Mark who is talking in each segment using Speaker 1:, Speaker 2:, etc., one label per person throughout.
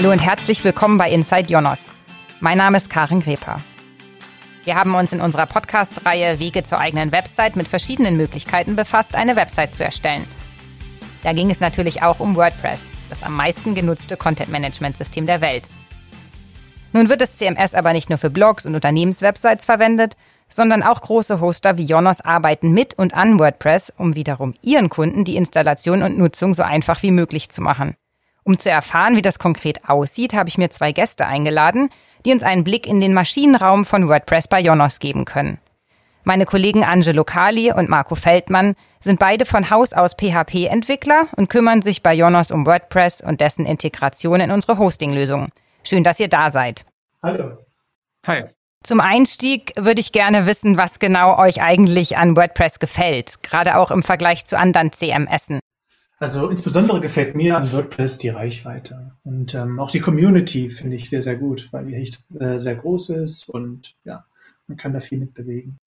Speaker 1: Hallo und herzlich willkommen bei Inside Jonas. Mein Name ist Karin Greper. Wir haben uns in unserer Podcast-Reihe Wege zur eigenen Website mit verschiedenen Möglichkeiten befasst, eine Website zu erstellen. Da ging es natürlich auch um WordPress, das am meisten genutzte Content-Management-System der Welt. Nun wird das CMS aber nicht nur für Blogs und Unternehmenswebsites verwendet, sondern auch große Hoster wie Jonas arbeiten mit und an WordPress, um wiederum ihren Kunden die Installation und Nutzung so einfach wie möglich zu machen. Um zu erfahren, wie das konkret aussieht, habe ich mir zwei Gäste eingeladen, die uns einen Blick in den Maschinenraum von WordPress bei Jonas geben können. Meine Kollegen Angelo Kali und Marco Feldmann sind beide von Haus aus PHP-Entwickler und kümmern sich bei Jonas um WordPress und dessen Integration in unsere Hosting-Lösung. Schön, dass ihr da seid.
Speaker 2: Hallo.
Speaker 3: Hi.
Speaker 1: Zum Einstieg würde ich gerne wissen, was genau euch eigentlich an WordPress gefällt, gerade auch im Vergleich zu anderen CMSen.
Speaker 2: Also insbesondere gefällt mir an WordPress die Reichweite und ähm, auch die Community finde ich sehr, sehr gut, weil die echt äh, sehr groß ist und ja, man kann da viel mit bewegen.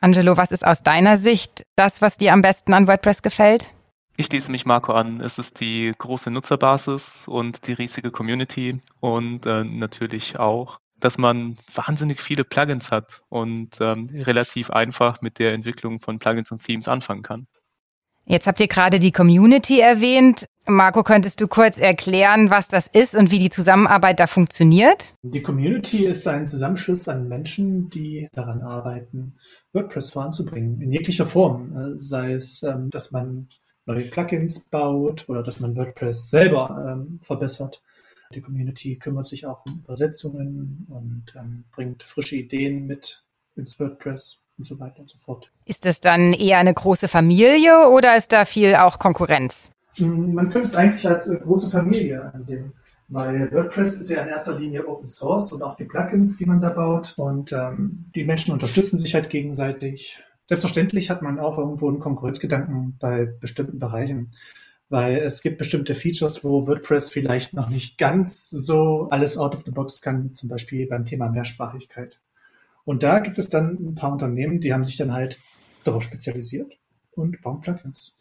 Speaker 1: Angelo, was ist aus deiner Sicht das, was dir am besten an WordPress gefällt?
Speaker 3: Ich schließe mich Marco an. Es ist die große Nutzerbasis und die riesige Community und äh, natürlich auch dass man wahnsinnig viele Plugins hat und ähm, relativ einfach mit der Entwicklung von Plugins und Themes anfangen kann.
Speaker 1: Jetzt habt ihr gerade die Community erwähnt. Marco, könntest du kurz erklären, was das ist und wie die Zusammenarbeit da funktioniert?
Speaker 2: Die Community ist ein Zusammenschluss an Menschen, die daran arbeiten, WordPress voranzubringen, in jeglicher Form. Äh, sei es, ähm, dass man neue Plugins baut oder dass man WordPress selber ähm, verbessert die Community kümmert sich auch um Übersetzungen und ähm, bringt frische Ideen mit ins WordPress und so weiter und so fort.
Speaker 1: Ist das dann eher eine große Familie oder ist da viel auch Konkurrenz?
Speaker 2: Hm, man könnte es eigentlich als äh, große Familie ansehen, weil WordPress ist ja in erster Linie Open Source und auch die Plugins, die man da baut und ähm, die Menschen unterstützen sich halt gegenseitig. Selbstverständlich hat man auch irgendwo einen Konkurrenzgedanken bei bestimmten Bereichen weil es gibt bestimmte Features, wo WordPress vielleicht noch nicht ganz so alles out of the box kann, zum Beispiel beim Thema Mehrsprachigkeit. Und da gibt es dann ein paar Unternehmen, die haben sich dann halt darauf spezialisiert und bauen Plugins.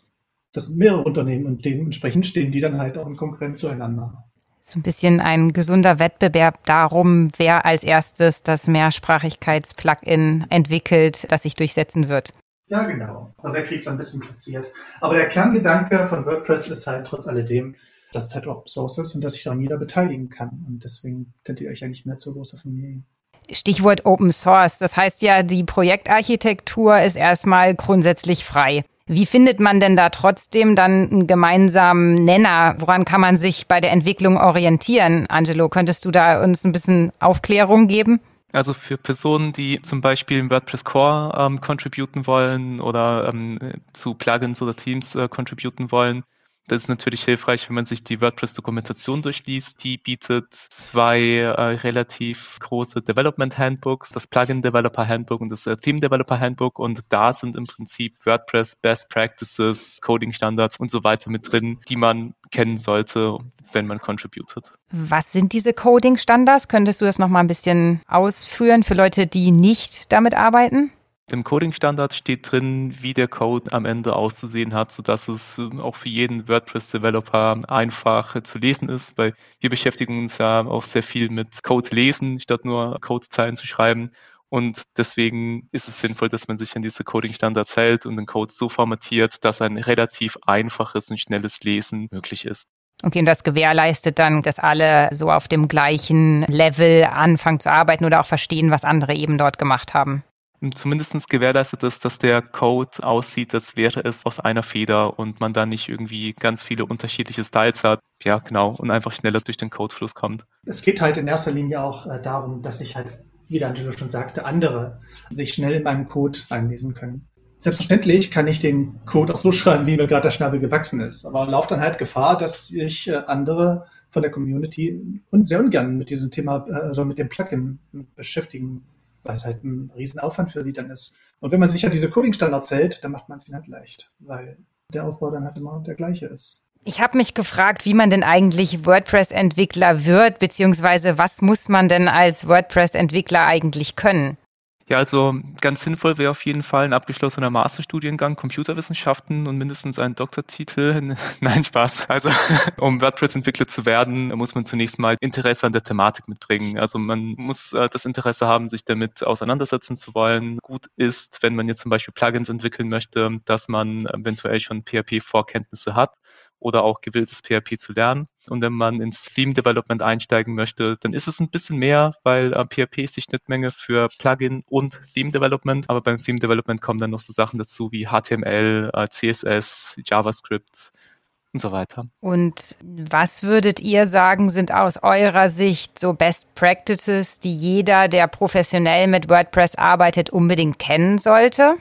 Speaker 2: Das sind mehrere Unternehmen und dementsprechend stehen die dann halt auch in Konkurrenz zueinander.
Speaker 1: So ein bisschen ein gesunder Wettbewerb darum, wer als erstes das Mehrsprachigkeits-Plugin entwickelt, das sich durchsetzen wird.
Speaker 2: Ja, genau. Also der kriegt es ein bisschen platziert. Aber der Kerngedanke von WordPress ist halt trotz alledem, dass es halt Open Source ist und dass sich daran jeder beteiligen kann. Und deswegen kennt ihr euch eigentlich mehr zur großen Familie.
Speaker 1: Stichwort Open Source. Das heißt ja, die Projektarchitektur ist erstmal grundsätzlich frei. Wie findet man denn da trotzdem dann einen gemeinsamen Nenner? Woran kann man sich bei der Entwicklung orientieren? Angelo, könntest du da uns ein bisschen Aufklärung geben?
Speaker 3: Also für Personen, die zum Beispiel im WordPress Core ähm, contributen wollen oder ähm, zu Plugins oder Themes äh, contributen wollen, das ist natürlich hilfreich, wenn man sich die WordPress-Dokumentation durchliest. Die bietet zwei äh, relativ große Development Handbooks, das Plugin Developer Handbook und das äh, Theme Developer Handbook. Und da sind im Prinzip WordPress Best Practices, Coding Standards und so weiter mit drin, die man kennen sollte, wenn man contributed.
Speaker 1: Was sind diese Coding-Standards? Könntest du das nochmal ein bisschen ausführen für Leute, die nicht damit arbeiten?
Speaker 3: Im Coding-Standard steht drin, wie der Code am Ende auszusehen hat, sodass es ähm, auch für jeden WordPress-Developer einfach zu lesen ist, weil wir beschäftigen uns ja auch sehr viel mit Code lesen, statt nur Codezeilen zu schreiben. Und deswegen ist es sinnvoll, dass man sich an diese Coding-Standards hält und den Code so formatiert, dass ein relativ einfaches und schnelles Lesen möglich ist.
Speaker 1: Okay, und das gewährleistet dann, dass alle so auf dem gleichen Level anfangen zu arbeiten oder auch verstehen, was andere eben dort gemacht haben.
Speaker 3: Zumindest gewährleistet es, dass der Code aussieht, als wäre es aus einer Feder und man dann nicht irgendwie ganz viele unterschiedliche Styles hat. Ja, genau, und einfach schneller durch den Codefluss kommt.
Speaker 2: Es geht halt in erster Linie auch äh, darum, dass sich halt, wie der Angelo schon sagte, andere sich schnell in meinem Code einlesen können. Selbstverständlich kann ich den Code auch so schreiben, wie mir gerade der Schnabel gewachsen ist. Aber laufe dann halt Gefahr, dass sich äh, andere von der Community und sehr ungern mit diesem Thema, äh, also mit dem Plugin beschäftigen, weil es halt ein Riesenaufwand für sie dann ist. Und wenn man sich an diese Coding-Standards hält, dann macht man es ihnen halt leicht, weil der Aufbau dann halt immer der gleiche ist.
Speaker 1: Ich habe mich gefragt, wie man denn eigentlich WordPress-Entwickler wird, beziehungsweise was muss man denn als WordPress-Entwickler eigentlich können?
Speaker 3: Ja, also ganz sinnvoll wäre auf jeden Fall ein abgeschlossener Masterstudiengang Computerwissenschaften und mindestens ein Doktortitel. Nein, Spaß. Also um WordPress-Entwickler zu werden, muss man zunächst mal Interesse an der Thematik mitbringen. Also man muss äh, das Interesse haben, sich damit auseinandersetzen zu wollen. Gut ist, wenn man jetzt zum Beispiel Plugins entwickeln möchte, dass man eventuell schon PHP-Vorkenntnisse hat oder auch gewillt ist, PHP zu lernen. Und wenn man ins Theme Development einsteigen möchte, dann ist es ein bisschen mehr, weil äh, PHP ist die Schnittmenge für Plugin und Theme Development. Aber beim Theme Development kommen dann noch so Sachen dazu wie HTML, äh, CSS, JavaScript und so weiter.
Speaker 1: Und was würdet ihr sagen, sind aus eurer Sicht so Best Practices, die jeder, der professionell mit WordPress arbeitet, unbedingt kennen sollte?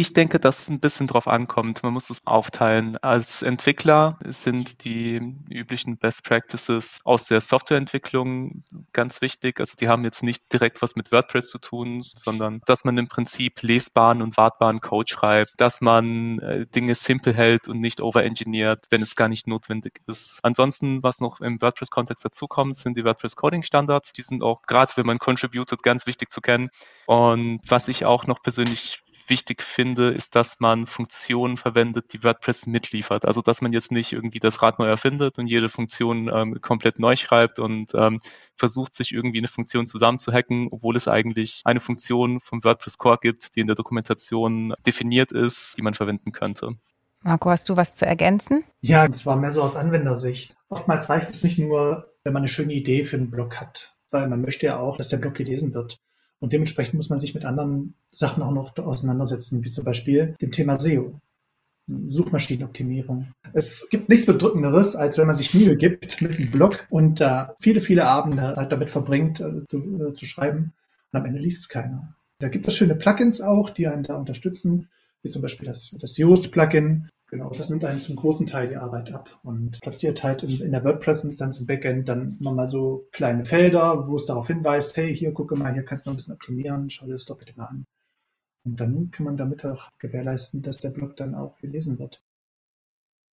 Speaker 3: Ich denke, dass es ein bisschen drauf ankommt. Man muss es aufteilen. Als Entwickler sind die üblichen Best Practices aus der Softwareentwicklung ganz wichtig. Also die haben jetzt nicht direkt was mit WordPress zu tun, sondern dass man im Prinzip lesbaren und wartbaren Code schreibt, dass man äh, Dinge simpel hält und nicht overengineert, wenn es gar nicht notwendig ist. Ansonsten, was noch im WordPress-Kontext dazukommt, sind die WordPress-Coding-Standards. Die sind auch gerade, wenn man contributed, ganz wichtig zu kennen. Und was ich auch noch persönlich wichtig finde, ist, dass man Funktionen verwendet, die WordPress mitliefert. Also dass man jetzt nicht irgendwie das Rad neu erfindet und jede Funktion ähm, komplett neu schreibt und ähm, versucht, sich irgendwie eine Funktion zusammenzuhacken, obwohl es eigentlich eine Funktion vom WordPress Core gibt, die in der Dokumentation definiert ist, die man verwenden könnte.
Speaker 1: Marco, hast du was zu ergänzen?
Speaker 2: Ja, es war mehr so aus Anwendersicht. Oftmals reicht es nicht nur, wenn man eine schöne Idee für einen Blog hat, weil man möchte ja auch, dass der Blog gelesen wird. Und dementsprechend muss man sich mit anderen Sachen auch noch auseinandersetzen, wie zum Beispiel dem Thema SEO. Suchmaschinenoptimierung. Es gibt nichts Bedrückenderes, als wenn man sich Mühe gibt mit einem Blog und äh, viele, viele Abende halt damit verbringt, äh, zu, äh, zu schreiben und am Ende liest es keiner. Da gibt es schöne Plugins auch, die einen da unterstützen, wie zum Beispiel das, das Yoast-Plugin, Genau, das nimmt einen zum großen Teil die Arbeit ab und platziert halt in, in der WordPress-Instanz im Backend dann nochmal so kleine Felder, wo es darauf hinweist, hey, hier gucke mal, hier kannst du noch ein bisschen optimieren, schau dir das doch bitte mal an. Und dann kann man damit auch gewährleisten, dass der Blog dann auch gelesen wird.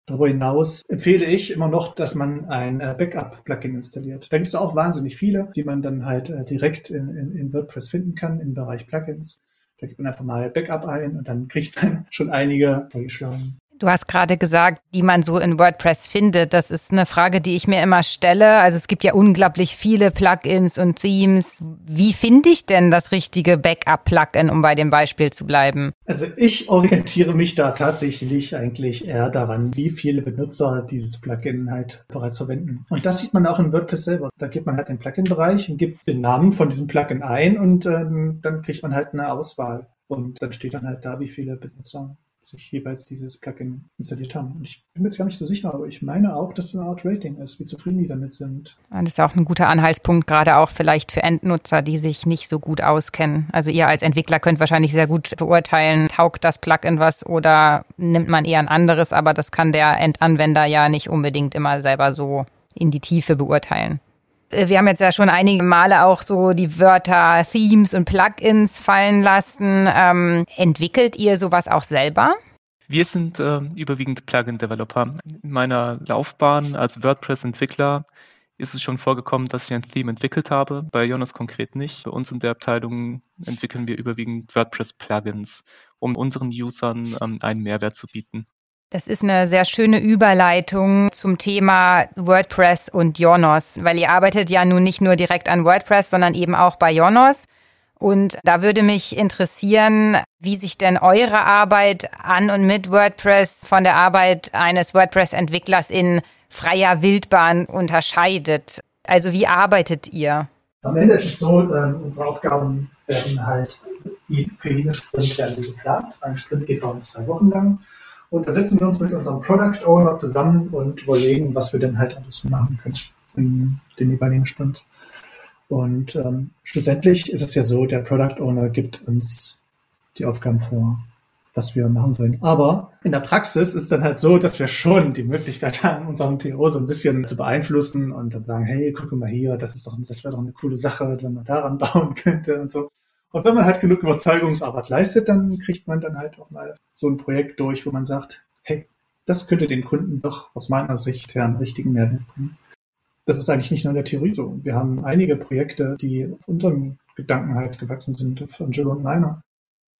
Speaker 2: Darüber hinaus empfehle ich immer noch, dass man ein äh, Backup-Plugin installiert. Da gibt es auch wahnsinnig viele, die man dann halt äh, direkt in, in, in WordPress finden kann im Bereich Plugins. Da gibt man einfach mal Backup ein und dann kriegt man schon einige vorgeschlagen.
Speaker 1: Du hast gerade gesagt, die man so in WordPress findet. Das ist eine Frage, die ich mir immer stelle. Also es gibt ja unglaublich viele Plugins und Themes. Wie finde ich denn das richtige Backup-Plugin, um bei dem Beispiel zu bleiben?
Speaker 2: Also ich orientiere mich da tatsächlich eigentlich eher daran, wie viele Benutzer dieses Plugin halt bereits verwenden. Und das sieht man auch in WordPress selber. Da geht man halt in den Plugin-Bereich und gibt den Namen von diesem Plugin ein und ähm, dann kriegt man halt eine Auswahl. Und dann steht dann halt da, wie viele Benutzer sich jeweils dieses Plugin installiert haben. Und ich bin mir jetzt gar nicht so sicher, aber ich meine auch, dass es eine Art Rating ist, wie zufrieden die damit sind.
Speaker 1: Das ist auch ein guter Anhaltspunkt, gerade auch vielleicht für Endnutzer, die sich nicht so gut auskennen. Also ihr als Entwickler könnt wahrscheinlich sehr gut beurteilen, taugt das Plugin was oder nimmt man eher ein anderes, aber das kann der Endanwender ja nicht unbedingt immer selber so in die Tiefe beurteilen. Äh, wir haben jetzt ja schon einige Male auch so die Wörter Themes und Plugins fallen lassen. Ähm, entwickelt ihr sowas auch selber?
Speaker 3: Wir sind äh, überwiegend Plugin-Developer. In meiner Laufbahn als WordPress-Entwickler ist es schon vorgekommen, dass ich ein Theme entwickelt habe. Bei Jonas konkret nicht. Bei uns in der Abteilung entwickeln wir überwiegend WordPress-Plugins, um unseren Usern ähm, einen Mehrwert zu bieten.
Speaker 1: Das ist eine sehr schöne Überleitung zum Thema WordPress und Jonos, weil ihr arbeitet ja nun nicht nur direkt an WordPress, sondern eben auch bei Jonos. Und da würde mich interessieren, wie sich denn eure Arbeit an und mit WordPress von der Arbeit eines WordPress-Entwicklers in freier Wildbahn unterscheidet. Also wie arbeitet ihr?
Speaker 2: Am Ende ist es so, äh, unsere Aufgaben werden halt für jeden Sprint werden geplant. Ein Sprint geht bei uns zwei Wochen lang. Und da setzen wir uns mit unserem Product Owner zusammen und überlegen, was wir denn halt alles machen können in den jeweiligen Sprints. Und ähm, schlussendlich ist es ja so, der Product Owner gibt uns die Aufgaben vor, was wir machen sollen. Aber in der Praxis ist dann halt so, dass wir schon die Möglichkeit haben, unseren PO so ein bisschen zu beeinflussen und dann sagen, hey, guck mal hier, das ist doch, das wäre doch eine coole Sache, wenn man daran bauen könnte und so. Und wenn man halt genug Überzeugungsarbeit leistet, dann kriegt man dann halt auch mal so ein Projekt durch, wo man sagt, hey, das könnte dem Kunden doch aus meiner Sicht her einen richtigen Mehrwert bringen. das ist eigentlich nicht nur in der Theorie so. Wir haben einige Projekte, die auf unserem Gedanken halt gewachsen sind, von Jill und meiner.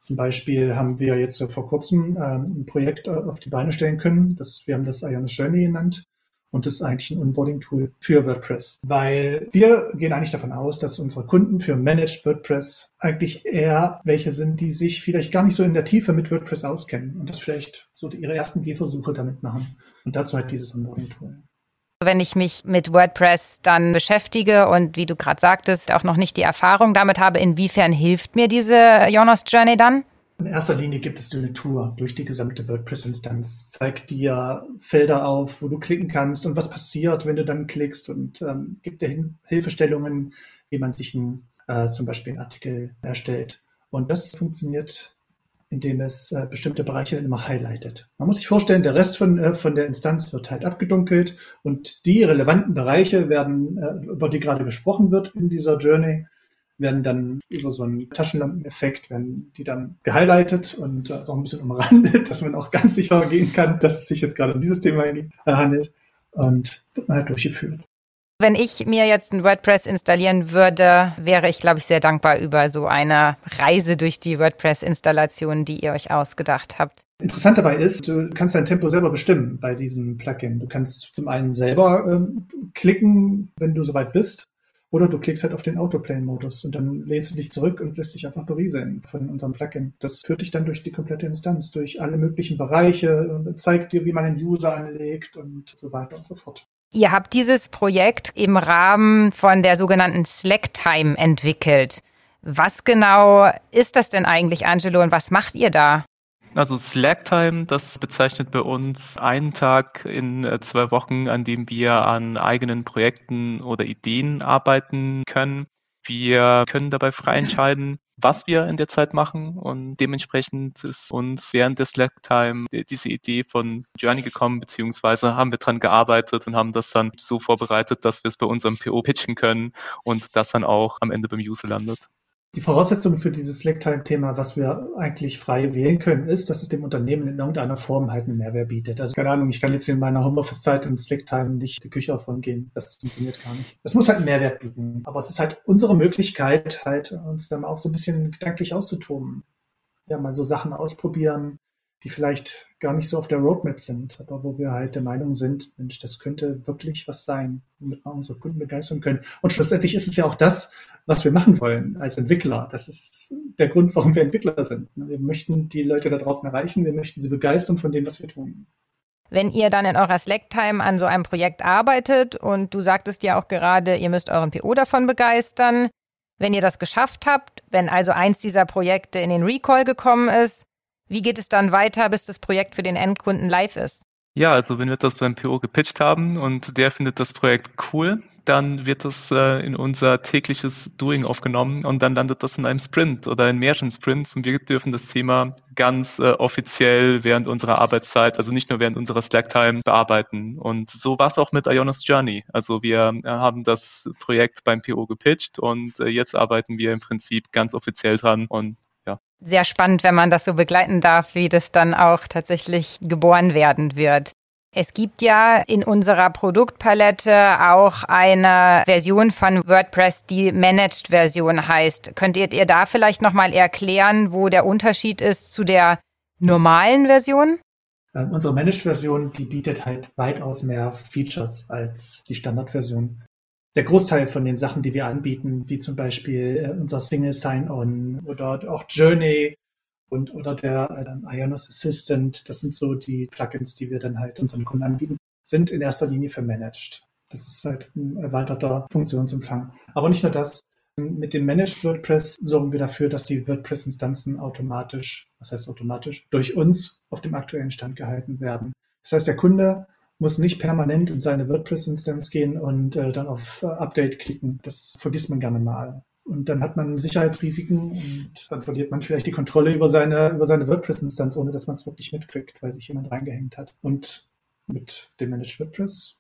Speaker 2: Zum Beispiel haben wir jetzt vor kurzem ähm, ein Projekt auf die Beine stellen können. Das, wir haben das Ionis Journey genannt. Und das ist eigentlich ein Onboarding-Tool für WordPress, weil wir gehen eigentlich davon aus, dass unsere Kunden für Managed WordPress eigentlich eher welche sind, die sich vielleicht gar nicht so in der Tiefe mit WordPress auskennen und das vielleicht so ihre ersten Gehversuche damit machen. Und dazu halt dieses Onboarding-Tool.
Speaker 1: Wenn ich mich mit WordPress dann beschäftige und wie du gerade sagtest, auch noch nicht die Erfahrung damit habe, inwiefern hilft mir diese Jonas Journey dann?
Speaker 2: In erster Linie gibt es eine Tour durch die gesamte WordPress-Instanz, zeigt dir Felder auf, wo du klicken kannst und was passiert, wenn du dann klickst und ähm, gibt dir Hilfestellungen, wie man sich ein, äh, zum Beispiel einen Artikel erstellt. Und das funktioniert indem es äh, bestimmte Bereiche immer highlightet. Man muss sich vorstellen, der Rest von, äh, von der Instanz wird halt abgedunkelt und die relevanten Bereiche werden, äh, über die gerade gesprochen wird in dieser Journey, werden dann über so einen Taschenlampeneffekt, werden die dann gehighlightet und äh, so ein bisschen umrandet, dass man auch ganz sicher gehen kann, dass es sich jetzt gerade um dieses Thema handelt und man halt durchgeführt.
Speaker 1: Wenn ich mir jetzt ein WordPress installieren würde, wäre ich, glaube ich, sehr dankbar über so eine Reise durch die WordPress-Installation, die ihr euch ausgedacht habt.
Speaker 2: Interessant dabei ist, du kannst dein Tempo selber bestimmen bei diesem Plugin. Du kannst zum einen selber ähm, klicken, wenn du soweit bist, oder du klickst halt auf den Autoplay-Modus und dann lehnst du dich zurück und lässt dich einfach berieseln von unserem Plugin. Das führt dich dann durch die komplette Instanz, durch alle möglichen Bereiche und zeigt dir, wie man einen User anlegt und so weiter und so fort.
Speaker 1: Ihr habt dieses Projekt im Rahmen von der sogenannten Slack-Time entwickelt. Was genau ist das denn eigentlich, Angelo, und was macht ihr da?
Speaker 3: Also Slack-Time, das bezeichnet bei uns einen Tag in äh, zwei Wochen, an dem wir an eigenen Projekten oder Ideen arbeiten können. Wir können dabei frei entscheiden, was wir in der Zeit machen und dementsprechend ist uns während der Slack-Time diese Idee von Journey gekommen, beziehungsweise haben wir dran gearbeitet und haben das dann so vorbereitet, dass wir es bei unserem PO pitchen können und das dann auch am Ende beim User landet.
Speaker 2: Die Voraussetzung für dieses Slack-Time-Thema, was wir eigentlich frei wählen können, ist, dass es dem Unternehmen in irgendeiner Form halt einen Mehrwert bietet. Also keine Ahnung, ich kann jetzt in meiner Homeoffice-Zeit in Slack-Time nicht die Küche aufräumen Das funktioniert gar nicht. Es muss halt einen Mehrwert bieten. Aber es ist halt unsere Möglichkeit, halt uns dann auch so ein bisschen gedanklich auszutoben. Ja, mal so Sachen ausprobieren, die vielleicht gar nicht so auf der Roadmap sind, aber wo wir halt der Meinung sind, Mensch, das könnte wirklich was sein, womit wir unsere Kunden begeistern können. Und schlussendlich ist es ja auch das, was wir machen wollen als Entwickler. Das ist der Grund, warum wir Entwickler sind. Wir möchten die Leute da draußen erreichen, wir möchten sie begeistern von dem, was wir tun.
Speaker 1: Wenn ihr dann in eurer Slack-Time an so einem Projekt arbeitet und du sagtest ja auch gerade, ihr müsst euren PO davon begeistern, wenn ihr das geschafft habt, wenn also eins dieser Projekte in den Recall gekommen ist, wie geht es dann weiter, bis das Projekt für den Endkunden live ist?
Speaker 3: Ja, also wenn wir das beim PO gepitcht haben und der findet das Projekt cool, dann wird das äh, in unser tägliches Doing aufgenommen und dann landet das in einem Sprint oder in mehreren Sprints und wir dürfen das Thema ganz äh, offiziell während unserer Arbeitszeit, also nicht nur während unserer Slack-Time bearbeiten. Und so war es auch mit Ionos Journey. Also wir äh, haben das Projekt beim PO gepitcht und äh, jetzt arbeiten wir im Prinzip ganz offiziell dran und ja.
Speaker 1: Sehr spannend, wenn man das so begleiten darf, wie das dann auch tatsächlich geboren werden wird. Es gibt ja in unserer Produktpalette auch eine Version von WordPress, die Managed-Version heißt. Könntet ihr da vielleicht nochmal erklären, wo der Unterschied ist zu der normalen Version?
Speaker 2: Ähm, unsere Managed-Version, die bietet halt weitaus mehr Features als die Standardversion der Großteil von den Sachen, die wir anbieten, wie zum Beispiel äh, unser Single Sign-On oder auch Journey und oder der äh, Ionos Assistant, das sind so die Plugins, die wir dann halt unseren Kunden anbieten, sind in erster Linie für Managed. Das ist halt ein erweiterter Funktionsumfang. Aber nicht nur das. Mit dem Managed WordPress sorgen wir dafür, dass die WordPress-Instanzen automatisch, was heißt automatisch, durch uns auf dem aktuellen Stand gehalten werden. Das heißt, der Kunde muss nicht permanent in seine WordPress-Instanz gehen und äh, dann auf äh, Update klicken. Das vergisst man gerne mal. Und dann hat man Sicherheitsrisiken und dann verliert man vielleicht die Kontrolle über seine, über seine WordPress-Instanz, ohne dass man es wirklich mitkriegt, weil sich jemand reingehängt hat. Und mit dem Managed WordPress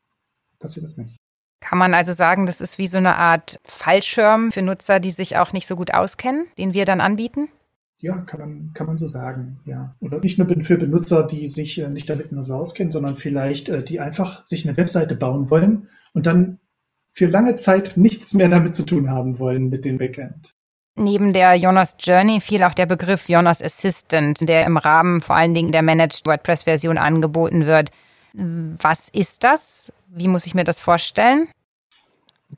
Speaker 2: passiert das nicht.
Speaker 1: Kann man also sagen, das ist wie so eine Art Fallschirm für Nutzer, die sich auch nicht so gut auskennen, den wir dann anbieten?
Speaker 2: Ja, kann man, kann man so sagen, ja. Oder nicht nur für Benutzer, die sich äh, nicht damit nur so auskennen, sondern vielleicht, äh, die einfach sich eine Webseite bauen wollen und dann für lange Zeit nichts mehr damit zu tun haben wollen mit dem Backend.
Speaker 1: Neben der Jonas Journey fiel auch der Begriff Jonas Assistant, der im Rahmen vor allen Dingen der Managed WordPress-Version angeboten wird. Was ist das? Wie muss ich mir das vorstellen?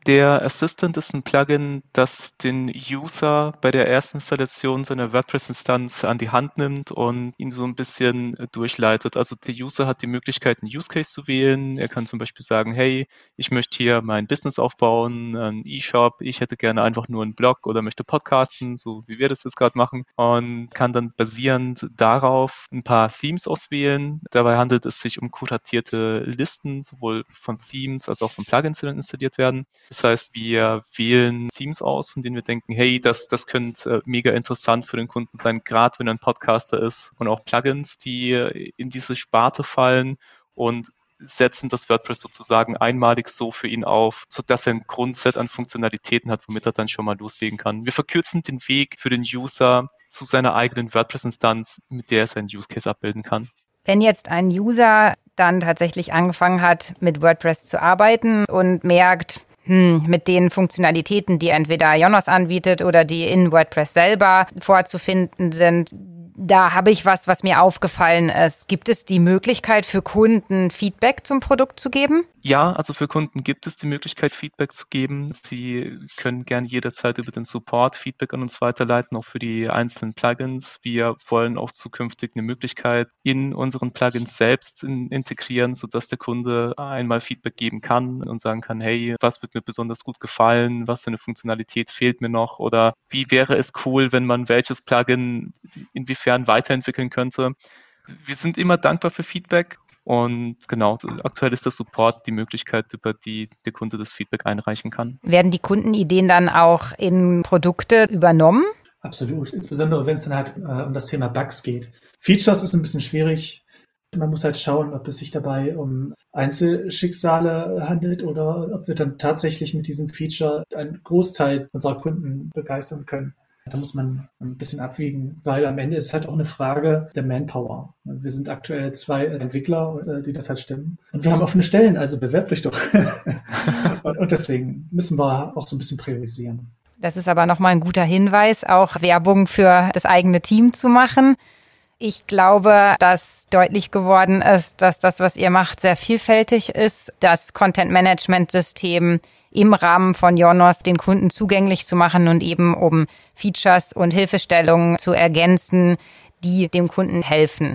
Speaker 3: Der Assistant ist ein Plugin, das den User bei der ersten Installation seiner WordPress-Instanz an die Hand nimmt und ihn so ein bisschen durchleitet. Also der User hat die Möglichkeit, einen Use Case zu wählen. Er kann zum Beispiel sagen, hey, ich möchte hier mein Business aufbauen, ein E-Shop, ich hätte gerne einfach nur einen Blog oder möchte podcasten, so wie wir das jetzt gerade machen und kann dann basierend darauf ein paar Themes auswählen. Dabei handelt es sich um kuratierte Listen, sowohl von Themes als auch von Plugins, die dann installiert werden. Das heißt, wir wählen Themes aus, von denen wir denken, hey, das, das könnte äh, mega interessant für den Kunden sein, gerade wenn er ein Podcaster ist und auch Plugins, die in diese Sparte fallen und setzen das WordPress sozusagen einmalig so für ihn auf, sodass er ein Grundset an Funktionalitäten hat, womit er dann schon mal loslegen kann. Wir verkürzen den Weg für den User zu seiner eigenen WordPress-Instanz, mit der er seinen Use Case abbilden kann.
Speaker 1: Wenn jetzt ein User dann tatsächlich angefangen hat, mit WordPress zu arbeiten und merkt, hm, mit den Funktionalitäten, die entweder Jonas anbietet oder die in WordPress selber vorzufinden sind, da habe ich was, was mir aufgefallen ist. Gibt es die Möglichkeit für Kunden Feedback zum Produkt zu geben?
Speaker 3: Ja, also für Kunden gibt es die Möglichkeit, Feedback zu geben. Sie können gerne jederzeit über den Support Feedback an uns weiterleiten, auch für die einzelnen Plugins. Wir wollen auch zukünftig eine Möglichkeit in unseren Plugins selbst in, integrieren, sodass der Kunde einmal Feedback geben kann und sagen kann, hey, was wird mir besonders gut gefallen, was für eine Funktionalität fehlt mir noch oder wie wäre es cool, wenn man welches Plugin inwiefern weiterentwickeln könnte. Wir sind immer dankbar für Feedback und genau, aktuell ist der Support die Möglichkeit, über die der Kunde das Feedback einreichen kann.
Speaker 1: Werden die Kundenideen dann auch in Produkte übernommen?
Speaker 2: Absolut, insbesondere wenn es dann halt äh, um das Thema Bugs geht. Features ist ein bisschen schwierig. Man muss halt schauen, ob es sich dabei um Einzelschicksale handelt oder ob wir dann tatsächlich mit diesem Feature einen Großteil unserer Kunden begeistern können. Da muss man ein bisschen abwiegen, weil am Ende ist halt auch eine Frage der Manpower. Wir sind aktuell zwei Entwickler, äh, die das halt stimmen. Und wir haben offene Stellen, also bewerbt euch doch. und deswegen müssen wir auch so ein bisschen priorisieren.
Speaker 1: Das ist aber nochmal ein guter Hinweis, auch Werbung für das eigene Team zu machen. Ich glaube, dass deutlich geworden ist, dass das, was ihr macht, sehr vielfältig ist. Das Content-Management-System im Rahmen von Jonos den Kunden zugänglich zu machen und eben um Features und Hilfestellungen zu ergänzen, die dem Kunden helfen.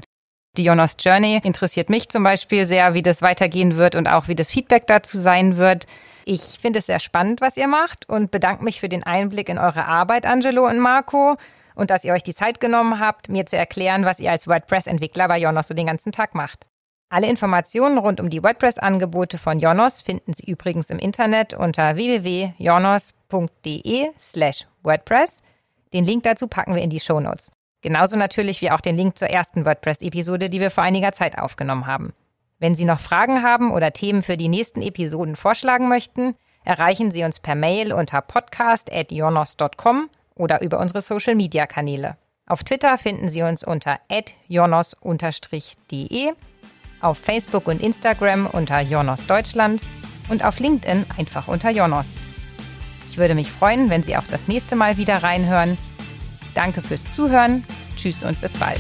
Speaker 1: Die Jonas Journey interessiert mich zum Beispiel sehr, wie das weitergehen wird und auch wie das Feedback dazu sein wird. Ich finde es sehr spannend, was ihr macht und bedanke mich für den Einblick in eure Arbeit, Angelo und Marco, und dass ihr euch die Zeit genommen habt, mir zu erklären, was ihr als WordPress-Entwickler bei Jonos so den ganzen Tag macht. Alle Informationen rund um die WordPress-Angebote von Jonos finden Sie übrigens im Internet unter www.jonos.de slash WordPress. Den Link dazu packen wir in die Shownotes. Genauso natürlich wie auch den Link zur ersten WordPress-Episode, die wir vor einiger Zeit aufgenommen haben. Wenn Sie noch Fragen haben oder Themen für die nächsten Episoden vorschlagen möchten, erreichen Sie uns per Mail unter podcast.jonos.com oder über unsere Social-Media-Kanäle. Auf Twitter finden Sie uns unter jonos-de auf Facebook und Instagram unter Jonos Deutschland und auf LinkedIn einfach unter Jonos. Ich würde mich freuen, wenn Sie auch das nächste Mal wieder reinhören. Danke fürs Zuhören. Tschüss und bis bald.